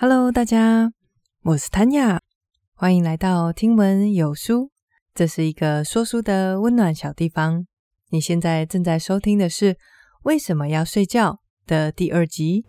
Hello，大家，我是 Tanya，欢迎来到听闻有书。这是一个说书的温暖小地方。你现在正在收听的是《为什么要睡觉》的第二集。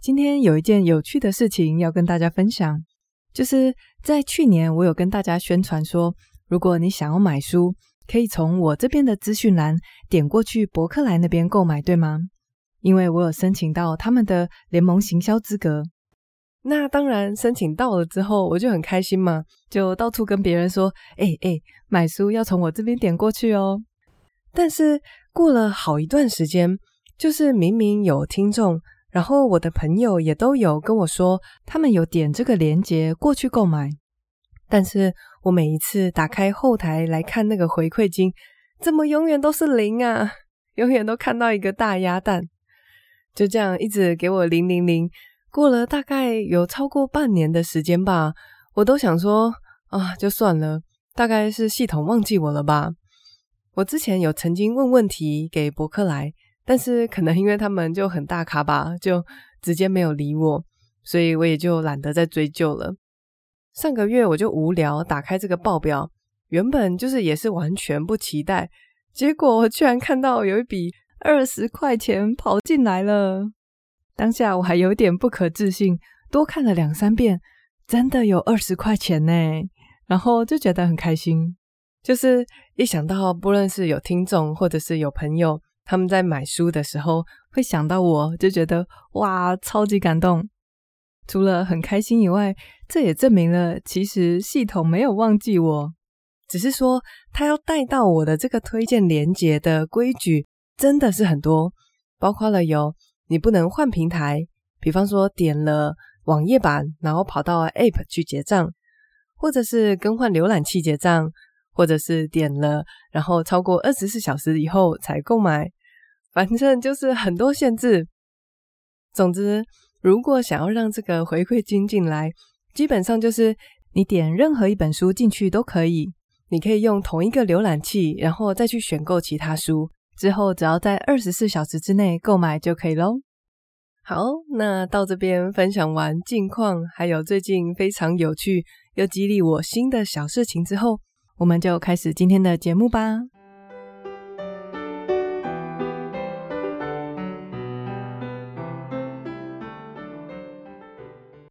今天有一件有趣的事情要跟大家分享，就是在去年我有跟大家宣传说，如果你想要买书，可以从我这边的资讯栏点过去博客来那边购买，对吗？因为我有申请到他们的联盟行销资格。那当然，申请到了之后，我就很开心嘛，就到处跟别人说：“哎哎，买书要从我这边点过去哦。”但是过了好一段时间，就是明明有听众，然后我的朋友也都有跟我说，他们有点这个链接过去购买，但是。我每一次打开后台来看那个回馈金，怎么永远都是零啊？永远都看到一个大鸭蛋，就这样一直给我零零零。过了大概有超过半年的时间吧，我都想说啊，就算了，大概是系统忘记我了吧。我之前有曾经问问题给博客来，但是可能因为他们就很大咖吧，就直接没有理我，所以我也就懒得再追究了。上个月我就无聊，打开这个报表，原本就是也是完全不期待，结果我居然看到有一笔二十块钱跑进来了。当下我还有点不可置信，多看了两三遍，真的有二十块钱呢，然后就觉得很开心。就是一想到不论是有听众或者是有朋友，他们在买书的时候会想到我，就觉得哇，超级感动。除了很开心以外，这也证明了其实系统没有忘记我，只是说他要带到我的这个推荐连接的规矩真的是很多，包括了有你不能换平台，比方说点了网页版，然后跑到 App 去结账，或者是更换浏览器结账，或者是点了然后超过二十四小时以后才购买，反正就是很多限制。总之。如果想要让这个回馈金进来，基本上就是你点任何一本书进去都可以。你可以用同一个浏览器，然后再去选购其他书，之后只要在二十四小时之内购买就可以喽。好，那到这边分享完近况，还有最近非常有趣又激励我心的小事情之后，我们就开始今天的节目吧。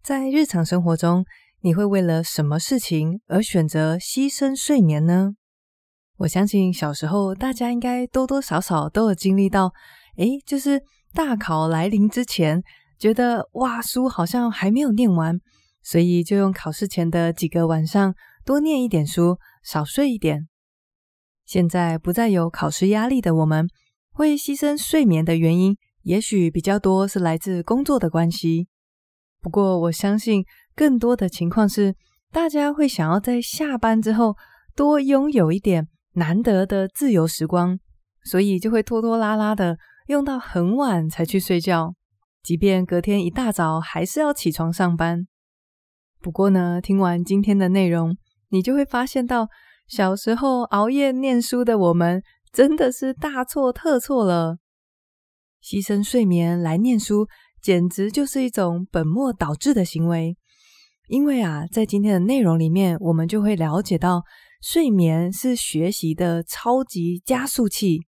在日常生活中，你会为了什么事情而选择牺牲睡眠呢？我相信小时候大家应该多多少少都有经历到，诶，就是大考来临之前，觉得哇，书好像还没有念完，所以就用考试前的几个晚上多念一点书，少睡一点。现在不再有考试压力的我们，会牺牲睡眠的原因，也许比较多是来自工作的关系。不过，我相信更多的情况是，大家会想要在下班之后多拥有一点难得的自由时光，所以就会拖拖拉拉的用到很晚才去睡觉，即便隔天一大早还是要起床上班。不过呢，听完今天的内容，你就会发现到小时候熬夜念书的我们真的是大错特错了，牺牲睡眠来念书。简直就是一种本末倒置的行为，因为啊，在今天的内容里面，我们就会了解到，睡眠是学习的超级加速器，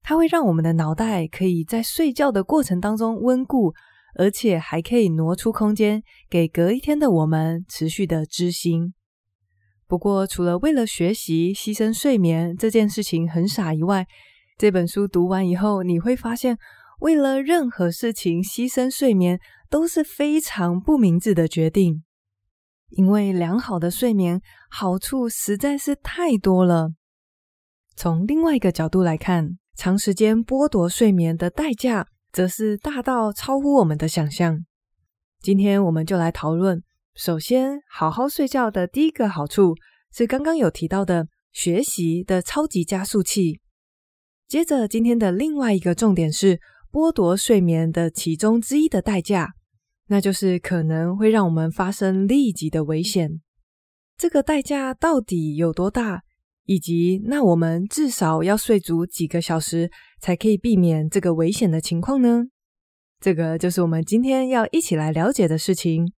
它会让我们的脑袋可以在睡觉的过程当中温故，而且还可以挪出空间给隔一天的我们持续的知新。不过，除了为了学习牺牲睡眠这件事情很傻以外，这本书读完以后，你会发现。为了任何事情牺牲睡眠都是非常不明智的决定，因为良好的睡眠好处实在是太多了。从另外一个角度来看，长时间剥夺睡眠的代价则是大到超乎我们的想象。今天我们就来讨论，首先好好睡觉的第一个好处是刚刚有提到的学习的超级加速器。接着今天的另外一个重点是。剥夺睡眠的其中之一的代价，那就是可能会让我们发生立即的危险。这个代价到底有多大？以及那我们至少要睡足几个小时才可以避免这个危险的情况呢？这个就是我们今天要一起来了解的事情。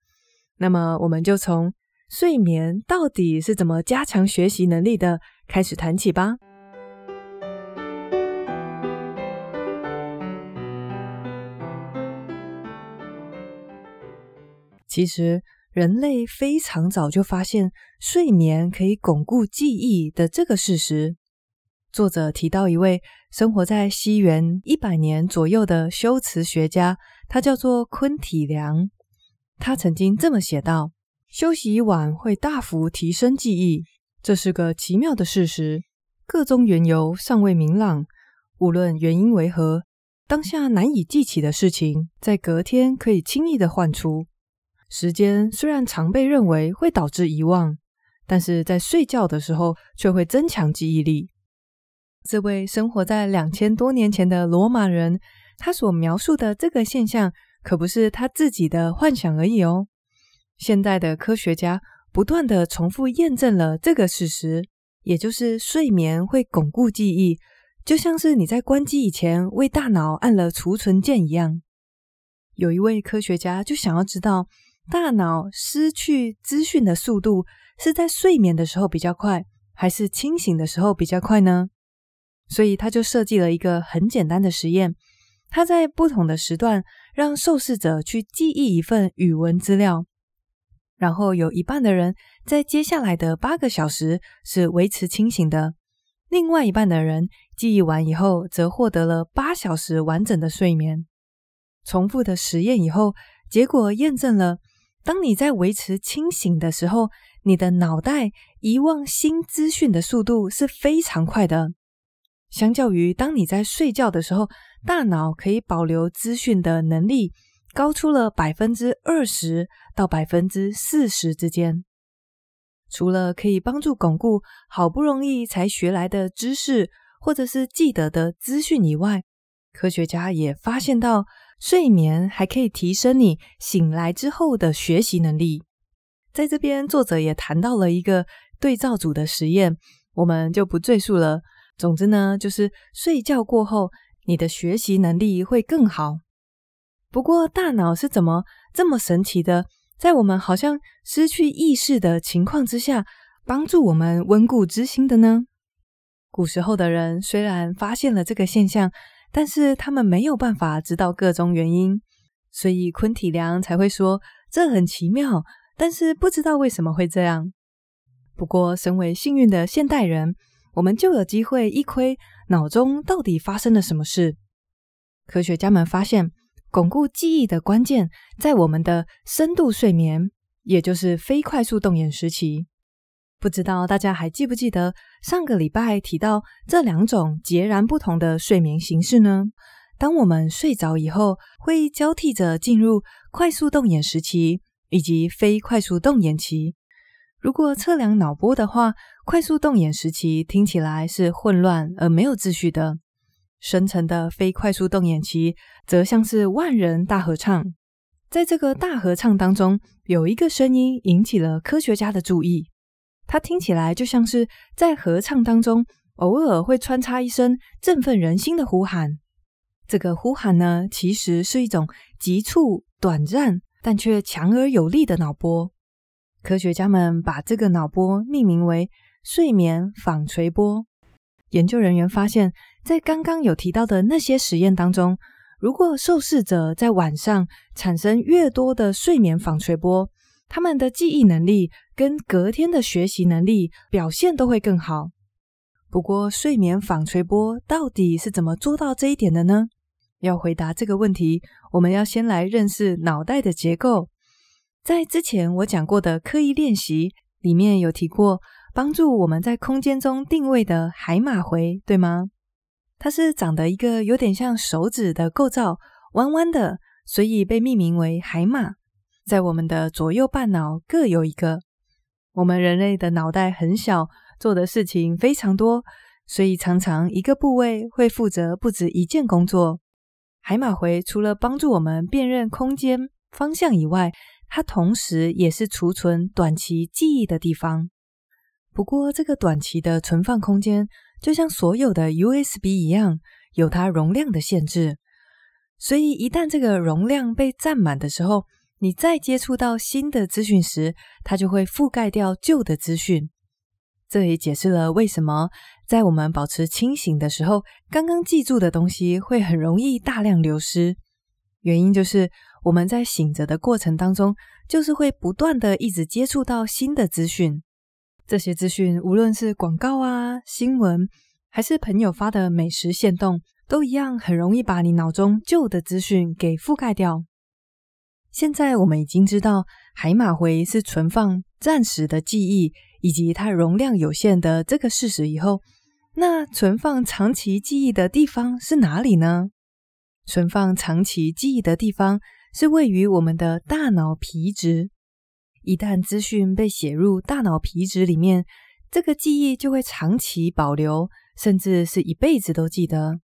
那么，我们就从睡眠到底是怎么加强学习能力的开始谈起吧。其实，人类非常早就发现睡眠可以巩固记忆的这个事实。作者提到一位生活在西元一百年左右的修辞学家，他叫做昆体良。他曾经这么写道：“休息一晚会大幅提升记忆，这是个奇妙的事实。个中缘由尚未明朗，无论原因为何，当下难以记起的事情，在隔天可以轻易的唤出。”时间虽然常被认为会导致遗忘，但是在睡觉的时候却会增强记忆力。这位生活在两千多年前的罗马人，他所描述的这个现象可不是他自己的幻想而已哦。现代的科学家不断地重复验证了这个事实，也就是睡眠会巩固记忆，就像是你在关机以前为大脑按了储存键一样。有一位科学家就想要知道。大脑失去资讯的速度是在睡眠的时候比较快，还是清醒的时候比较快呢？所以他就设计了一个很简单的实验，他在不同的时段让受试者去记忆一份语文资料，然后有一半的人在接下来的八个小时是维持清醒的，另外一半的人记忆完以后则获得了八小时完整的睡眠。重复的实验以后，结果验证了。当你在维持清醒的时候，你的脑袋遗忘新资讯的速度是非常快的，相较于当你在睡觉的时候，大脑可以保留资讯的能力高出了百分之二十到百分之四十之间。除了可以帮助巩固好不容易才学来的知识或者是记得的资讯以外，科学家也发现到。睡眠还可以提升你醒来之后的学习能力。在这边，作者也谈到了一个对照组的实验，我们就不赘述了。总之呢，就是睡觉过后，你的学习能力会更好。不过，大脑是怎么这么神奇的，在我们好像失去意识的情况之下，帮助我们温故知新的呢？古时候的人虽然发现了这个现象。但是他们没有办法知道个中原因，所以昆体良才会说这很奇妙，但是不知道为什么会这样。不过，身为幸运的现代人，我们就有机会一窥脑中到底发生了什么事。科学家们发现，巩固记忆的关键在我们的深度睡眠，也就是非快速动眼时期。不知道大家还记不记得上个礼拜提到这两种截然不同的睡眠形式呢？当我们睡着以后，会交替着进入快速动眼时期以及非快速动眼期。如果测量脑波的话，快速动眼时期听起来是混乱而没有秩序的；深层的非快速动眼期则像是万人大合唱。在这个大合唱当中，有一个声音引起了科学家的注意。它听起来就像是在合唱当中偶尔会穿插一声振奋人心的呼喊。这个呼喊呢，其实是一种急促、短暂但却强而有力的脑波。科学家们把这个脑波命名为“睡眠纺锤波”。研究人员发现，在刚刚有提到的那些实验当中，如果受试者在晚上产生越多的睡眠纺锤波，他们的记忆能力跟隔天的学习能力表现都会更好。不过，睡眠纺锤波到底是怎么做到这一点的呢？要回答这个问题，我们要先来认识脑袋的结构。在之前我讲过的刻意练习里面有提过，帮助我们在空间中定位的海马回，对吗？它是长得一个有点像手指的构造，弯弯的，所以被命名为海马。在我们的左右半脑各有一个。我们人类的脑袋很小，做的事情非常多，所以常常一个部位会负责不止一件工作。海马回除了帮助我们辨认空间方向以外，它同时也是储存短期记忆的地方。不过，这个短期的存放空间就像所有的 USB 一样，有它容量的限制。所以，一旦这个容量被占满的时候，你再接触到新的资讯时，它就会覆盖掉旧的资讯。这也解释了为什么在我们保持清醒的时候，刚刚记住的东西会很容易大量流失。原因就是我们在醒着的过程当中，就是会不断的一直接触到新的资讯。这些资讯，无论是广告啊、新闻，还是朋友发的美食限动，都一样很容易把你脑中旧的资讯给覆盖掉。现在我们已经知道海马回是存放暂时的记忆，以及它容量有限的这个事实以后，那存放长期记忆的地方是哪里呢？存放长期记忆的地方是位于我们的大脑皮质。一旦资讯被写入大脑皮质里面，这个记忆就会长期保留，甚至是一辈子都记得。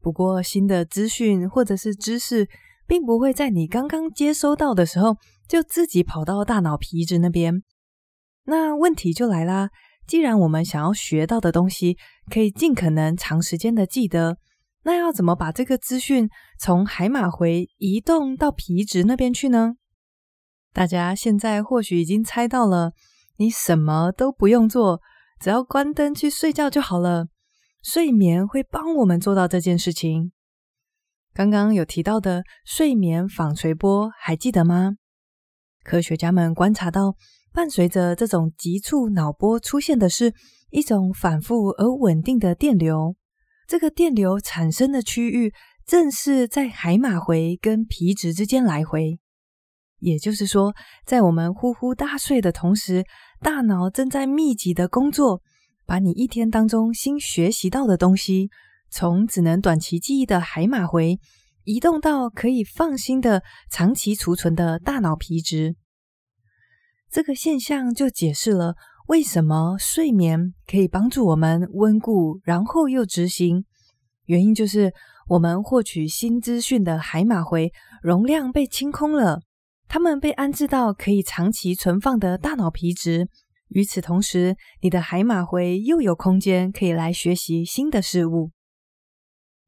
不过，新的资讯或者是知识，并不会在你刚刚接收到的时候就自己跑到大脑皮质那边。那问题就来啦，既然我们想要学到的东西可以尽可能长时间的记得，那要怎么把这个资讯从海马回移动到皮质那边去呢？大家现在或许已经猜到了，你什么都不用做，只要关灯去睡觉就好了。睡眠会帮我们做到这件事情。刚刚有提到的睡眠纺锤波，还记得吗？科学家们观察到，伴随着这种急促脑波出现的是一种反复而稳定的电流。这个电流产生的区域，正是在海马回跟皮质之间来回。也就是说，在我们呼呼大睡的同时，大脑正在密集的工作，把你一天当中新学习到的东西，从只能短期记忆的海马回，移动到可以放心的长期储存的大脑皮质。这个现象就解释了为什么睡眠可以帮助我们温故，然后又执行。原因就是我们获取新资讯的海马回容量被清空了。它们被安置到可以长期存放的大脑皮质。与此同时，你的海马回又有空间可以来学习新的事物。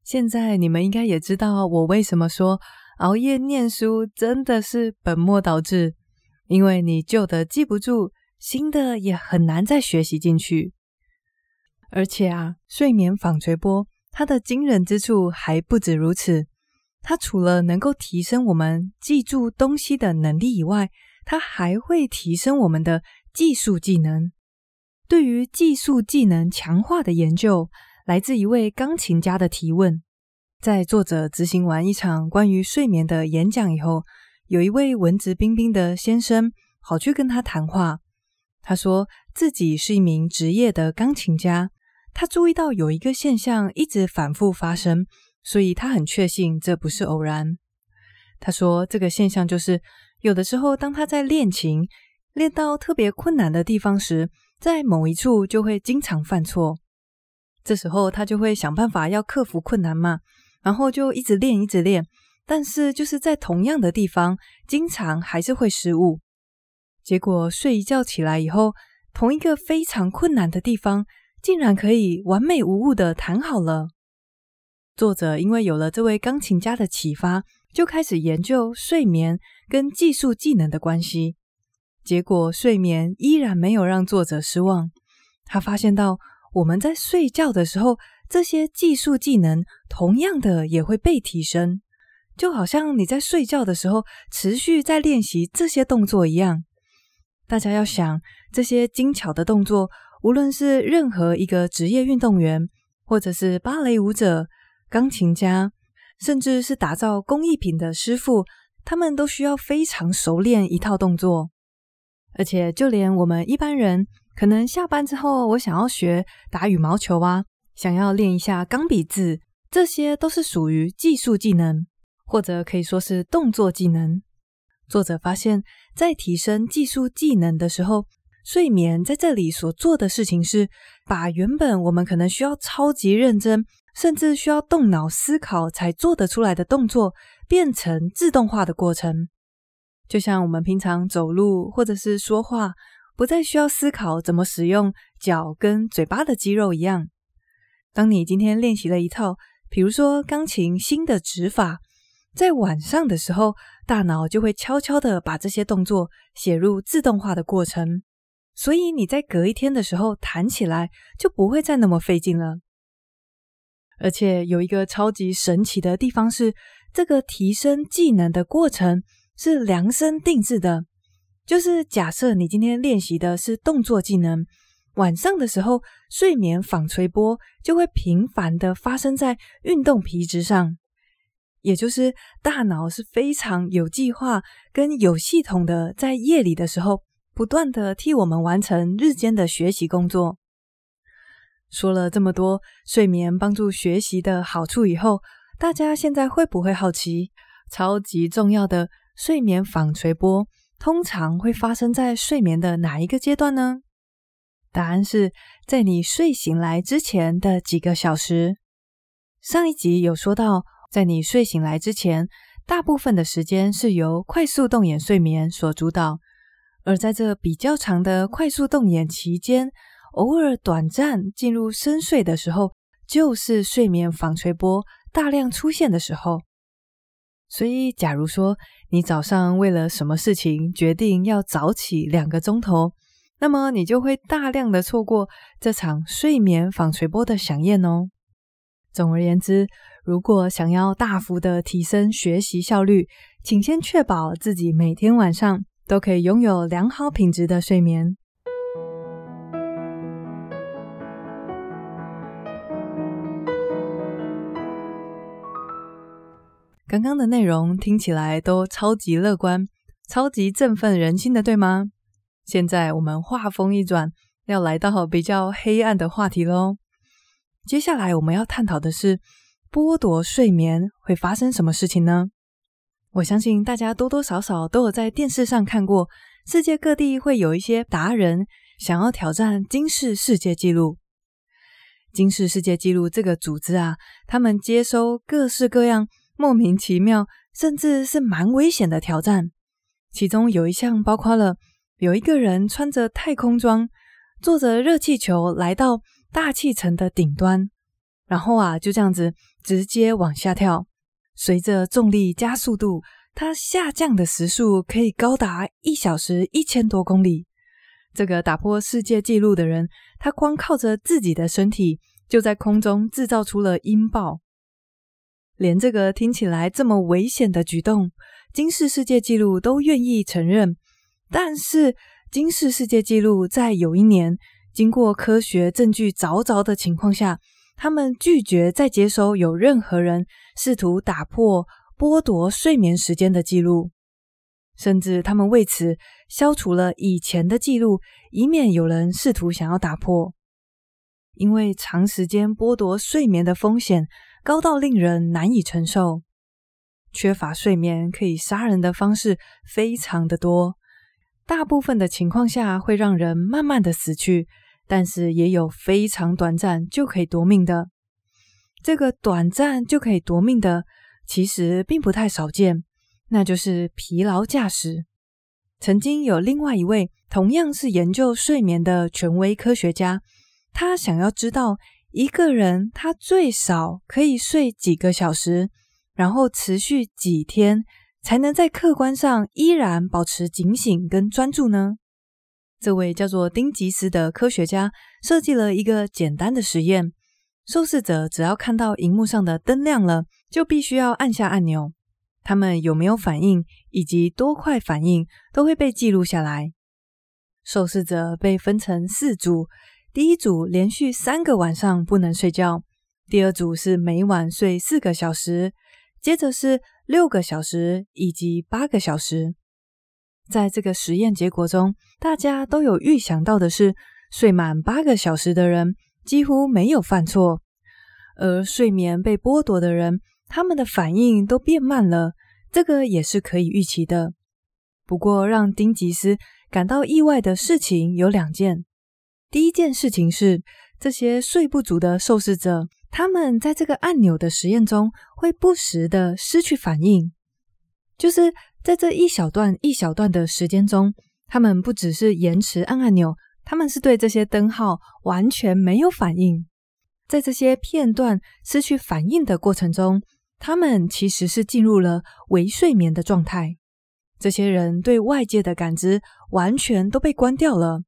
现在你们应该也知道我为什么说熬夜念书真的是本末倒置，因为你旧的记不住，新的也很难再学习进去。而且啊，睡眠纺锤波它的惊人之处还不止如此。它除了能够提升我们记住东西的能力以外，它还会提升我们的技术技能。对于技术技能强化的研究，来自一位钢琴家的提问。在作者执行完一场关于睡眠的演讲以后，有一位文质彬彬的先生跑去跟他谈话。他说自己是一名职业的钢琴家，他注意到有一个现象一直反复发生。所以他很确信这不是偶然。他说，这个现象就是有的时候，当他在练琴，练到特别困难的地方时，在某一处就会经常犯错。这时候他就会想办法要克服困难嘛，然后就一直练，一直练。但是就是在同样的地方，经常还是会失误。结果睡一觉起来以后，同一个非常困难的地方，竟然可以完美无误的弹好了。作者因为有了这位钢琴家的启发，就开始研究睡眠跟技术技能的关系。结果睡眠依然没有让作者失望。他发现到我们在睡觉的时候，这些技术技能同样的也会被提升，就好像你在睡觉的时候持续在练习这些动作一样。大家要想，这些精巧的动作，无论是任何一个职业运动员，或者是芭蕾舞者。钢琴家，甚至是打造工艺品的师傅，他们都需要非常熟练一套动作。而且，就连我们一般人，可能下班之后，我想要学打羽毛球啊，想要练一下钢笔字，这些都是属于技术技能，或者可以说是动作技能。作者发现，在提升技术技能的时候，睡眠在这里所做的事情是，把原本我们可能需要超级认真，甚至需要动脑思考才做得出来的动作，变成自动化的过程。就像我们平常走路或者是说话，不再需要思考怎么使用脚跟嘴巴的肌肉一样。当你今天练习了一套，比如说钢琴新的指法，在晚上的时候，大脑就会悄悄地把这些动作写入自动化的过程，所以你在隔一天的时候弹起来就不会再那么费劲了。而且有一个超级神奇的地方是，这个提升技能的过程是量身定制的。就是假设你今天练习的是动作技能，晚上的时候睡眠纺锤波就会频繁的发生在运动皮质上，也就是大脑是非常有计划跟有系统的，在夜里的时候不断的替我们完成日间的学习工作。说了这么多睡眠帮助学习的好处以后，大家现在会不会好奇，超级重要的睡眠纺锤波通常会发生在睡眠的哪一个阶段呢？答案是在你睡醒来之前的几个小时。上一集有说到，在你睡醒来之前，大部分的时间是由快速动眼睡眠所主导，而在这比较长的快速动眼期间，偶尔短暂进入深睡的时候，就是睡眠纺锤波大量出现的时候。所以，假如说你早上为了什么事情决定要早起两个钟头，那么你就会大量的错过这场睡眠纺锤波的响宴哦。总而言之，如果想要大幅的提升学习效率，请先确保自己每天晚上都可以拥有良好品质的睡眠。刚刚的内容听起来都超级乐观、超级振奋人心的，对吗？现在我们话锋一转，要来到比较黑暗的话题喽。接下来我们要探讨的是，剥夺睡眠会发生什么事情呢？我相信大家多多少少都有在电视上看过，世界各地会有一些达人想要挑战金氏世界纪录。金氏世界纪录这个组织啊，他们接收各式各样。莫名其妙，甚至是蛮危险的挑战。其中有一项包括了有一个人穿着太空装，坐着热气球来到大气层的顶端，然后啊就这样子直接往下跳。随着重力加速度，它下降的时速可以高达一小时一千多公里。这个打破世界纪录的人，他光靠着自己的身体，就在空中制造出了音爆。连这个听起来这么危险的举动，金氏世界纪录都愿意承认。但是，金氏世界纪录在有一年，经过科学证据凿凿的情况下，他们拒绝再接收有任何人试图打破剥夺睡眠时间的记录，甚至他们为此消除了以前的记录，以免有人试图想要打破。因为长时间剥夺睡眠的风险。高到令人难以承受，缺乏睡眠可以杀人的方式非常的多。大部分的情况下会让人慢慢的死去，但是也有非常短暂就可以夺命的。这个短暂就可以夺命的，其实并不太少见，那就是疲劳驾驶。曾经有另外一位同样是研究睡眠的权威科学家，他想要知道。一个人他最少可以睡几个小时，然后持续几天，才能在客观上依然保持警醒跟专注呢？这位叫做丁吉斯的科学家设计了一个简单的实验：受试者只要看到荧幕上的灯亮了，就必须要按下按钮，他们有没有反应以及多快反应都会被记录下来。受试者被分成四组。第一组连续三个晚上不能睡觉，第二组是每晚睡四个小时，接着是六个小时以及八个小时。在这个实验结果中，大家都有预想到的是，睡满八个小时的人几乎没有犯错，而睡眠被剥夺的人，他们的反应都变慢了，这个也是可以预期的。不过，让丁吉斯感到意外的事情有两件。第一件事情是，这些睡不足的受试者，他们在这个按钮的实验中会不时的失去反应，就是在这一小段一小段的时间中，他们不只是延迟按按钮，他们是对这些灯号完全没有反应。在这些片段失去反应的过程中，他们其实是进入了微睡眠的状态。这些人对外界的感知完全都被关掉了。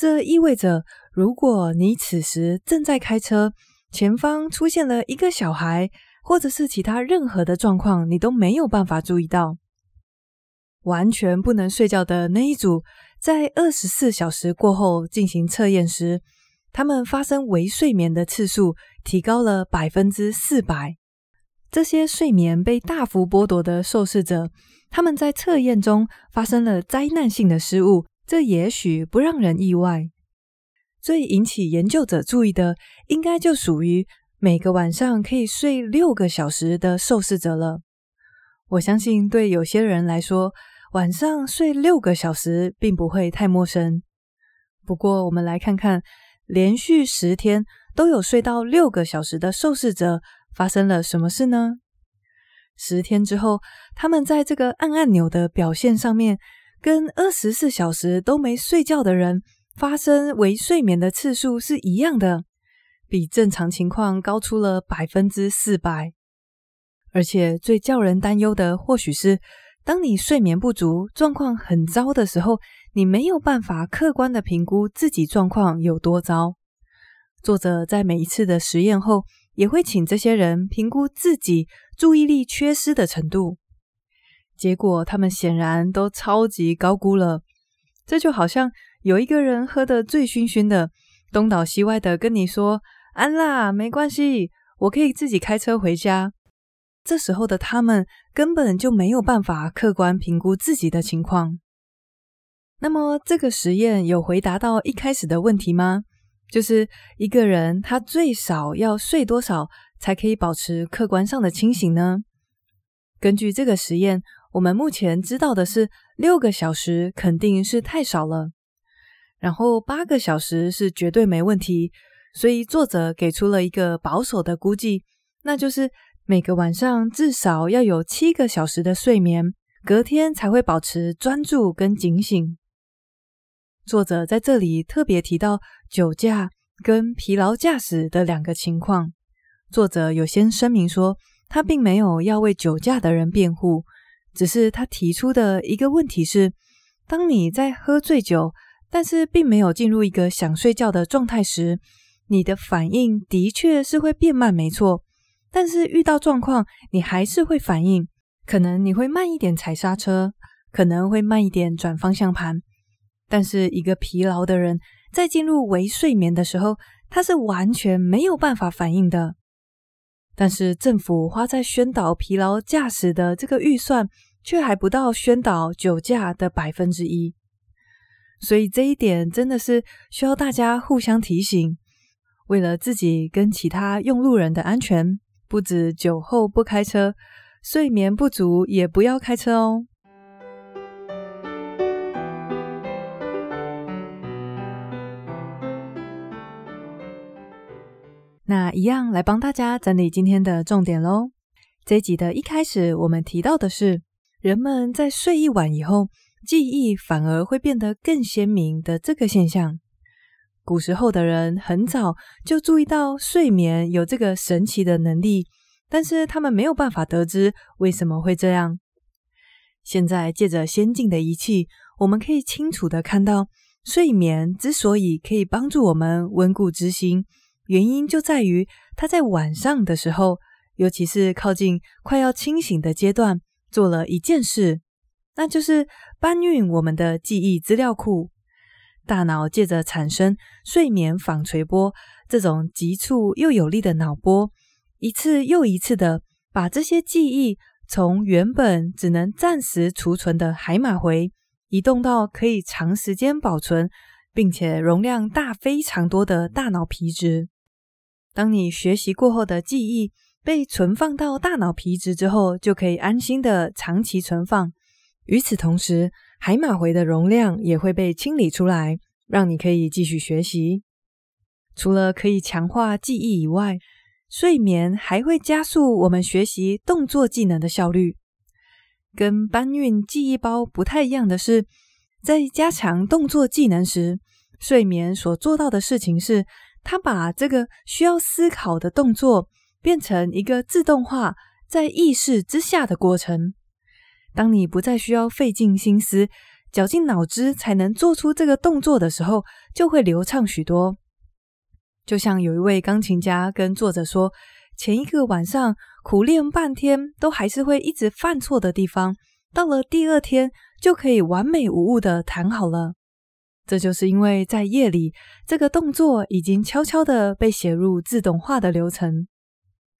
这意味着，如果你此时正在开车，前方出现了一个小孩，或者是其他任何的状况，你都没有办法注意到。完全不能睡觉的那一组，在二十四小时过后进行测验时，他们发生微睡眠的次数提高了百分之四百。这些睡眠被大幅剥夺的受试者，他们在测验中发生了灾难性的失误，这也许不让人意外。最引起研究者注意的，应该就属于每个晚上可以睡六个小时的受试者了。我相信，对有些人来说，晚上睡六个小时并不会太陌生。不过，我们来看看连续十天都有睡到六个小时的受试者发生了什么事呢？十天之后，他们在这个按按钮的表现上面，跟二十四小时都没睡觉的人发生微睡眠的次数是一样的，比正常情况高出了百分之四百。而且最叫人担忧的，或许是。当你睡眠不足、状况很糟的时候，你没有办法客观的评估自己状况有多糟。作者在每一次的实验后，也会请这些人评估自己注意力缺失的程度。结果，他们显然都超级高估了。这就好像有一个人喝得醉醺醺的，东倒西歪的跟你说：“安啦，没关系，我可以自己开车回家。”这时候的他们根本就没有办法客观评估自己的情况。那么，这个实验有回答到一开始的问题吗？就是一个人他最少要睡多少才可以保持客观上的清醒呢？根据这个实验，我们目前知道的是六个小时肯定是太少了，然后八个小时是绝对没问题。所以作者给出了一个保守的估计，那就是。每个晚上至少要有七个小时的睡眠，隔天才会保持专注跟警醒。作者在这里特别提到酒驾跟疲劳驾驶的两个情况。作者有先声明说，他并没有要为酒驾的人辩护，只是他提出的一个问题是：当你在喝醉酒，但是并没有进入一个想睡觉的状态时，你的反应的确是会变慢，没错。但是遇到状况，你还是会反应，可能你会慢一点踩刹车，可能会慢一点转方向盘。但是一个疲劳的人在进入微睡眠的时候，他是完全没有办法反应的。但是政府花在宣导疲劳驾驶的这个预算，却还不到宣导酒驾的百分之一。所以这一点真的是需要大家互相提醒，为了自己跟其他用路人的安全。不止酒后不开车，睡眠不足也不要开车哦。一样来帮大家整理今天的重点喽。这一集的一开始，我们提到的是，人们在睡一晚以后，记忆反而会变得更鲜明的这个现象。古时候的人很早就注意到睡眠有这个神奇的能力，但是他们没有办法得知为什么会这样。现在借着先进的仪器，我们可以清楚的看到，睡眠之所以可以帮助我们温故知新，原因就在于它在晚上的时候，尤其是靠近快要清醒的阶段，做了一件事，那就是搬运我们的记忆资料库。大脑借着产生睡眠纺锤波这种急促又有力的脑波，一次又一次的把这些记忆从原本只能暂时储存的海马回，移动到可以长时间保存，并且容量大非常多的大脑皮质。当你学习过后的记忆被存放到大脑皮质之后，就可以安心的长期存放。与此同时，海马回的容量也会被清理出来，让你可以继续学习。除了可以强化记忆以外，睡眠还会加速我们学习动作技能的效率。跟搬运记忆包不太一样的是，在加强动作技能时，睡眠所做到的事情是，他把这个需要思考的动作变成一个自动化，在意识之下的过程。当你不再需要费尽心思、绞尽脑汁才能做出这个动作的时候，就会流畅许多。就像有一位钢琴家跟作者说，前一个晚上苦练半天，都还是会一直犯错的地方，到了第二天就可以完美无误的弹好了。这就是因为在夜里，这个动作已经悄悄的被写入自动化的流程。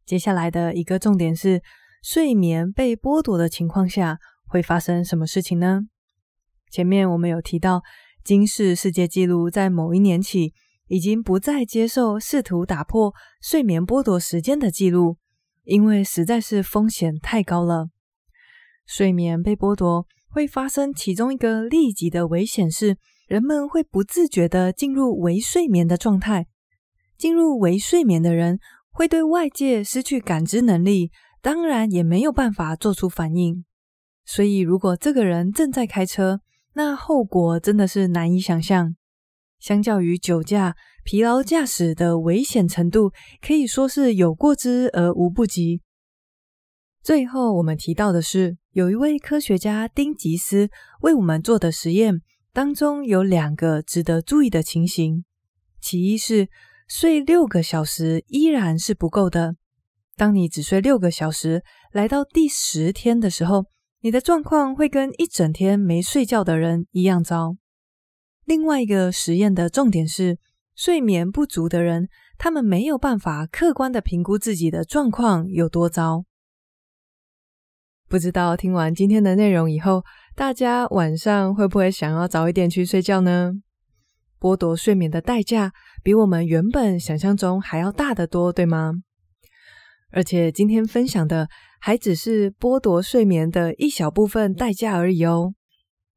接下来的一个重点是，睡眠被剥夺的情况下会发生什么事情呢？前面我们有提到，金氏世界纪录在某一年起，已经不再接受试图打破睡眠剥夺时间的记录，因为实在是风险太高了。睡眠被剥夺会发生其中一个立即的危险是，人们会不自觉地进入微睡眠的状态。进入微睡眠的人会对外界失去感知能力，当然也没有办法做出反应。所以，如果这个人正在开车，那后果真的是难以想象。相较于酒驾，疲劳驾驶的危险程度可以说是有过之而无不及。最后，我们提到的是，有一位科学家丁吉斯为我们做的实验当中有两个值得注意的情形。其一是睡六个小时依然是不够的。当你只睡六个小时，来到第十天的时候，你的状况会跟一整天没睡觉的人一样糟。另外一个实验的重点是，睡眠不足的人，他们没有办法客观的评估自己的状况有多糟。不知道听完今天的内容以后，大家晚上会不会想要早一点去睡觉呢？剥夺睡眠的代价比我们原本想象中还要大得多，对吗？而且今天分享的还只是剥夺睡眠的一小部分代价而已哦。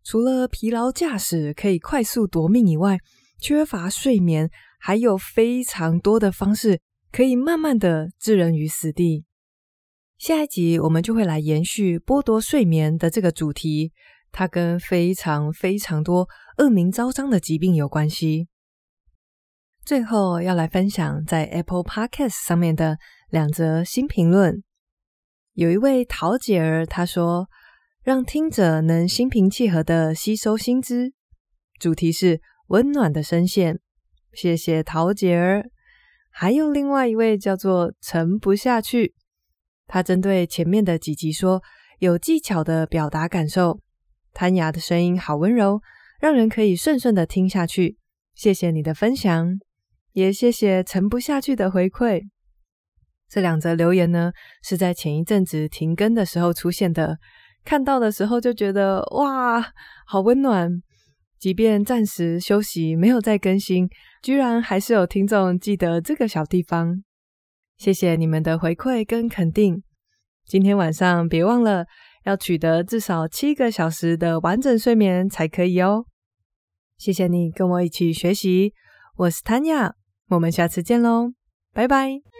除了疲劳驾驶可以快速夺命以外，缺乏睡眠还有非常多的方式可以慢慢的置人于死地。下一集我们就会来延续剥夺睡眠的这个主题，它跟非常非常多恶名昭彰的疾病有关系。最后要来分享在 Apple Podcast 上面的两则新评论，有一位桃姐儿她说。让听者能心平气和的吸收新知。主题是温暖的声线，谢谢桃姐儿。还有另外一位叫做沉不下去，他针对前面的几集说有技巧的表达感受。弹雅的声音好温柔，让人可以顺顺的听下去。谢谢你的分享，也谢谢沉不下去的回馈。这两则留言呢，是在前一阵子停更的时候出现的。看到的时候就觉得哇，好温暖。即便暂时休息没有再更新，居然还是有听众记得这个小地方。谢谢你们的回馈跟肯定。今天晚上别忘了要取得至少七个小时的完整睡眠才可以哦。谢谢你跟我一起学习，我是 Tanya，我们下次见喽，拜拜。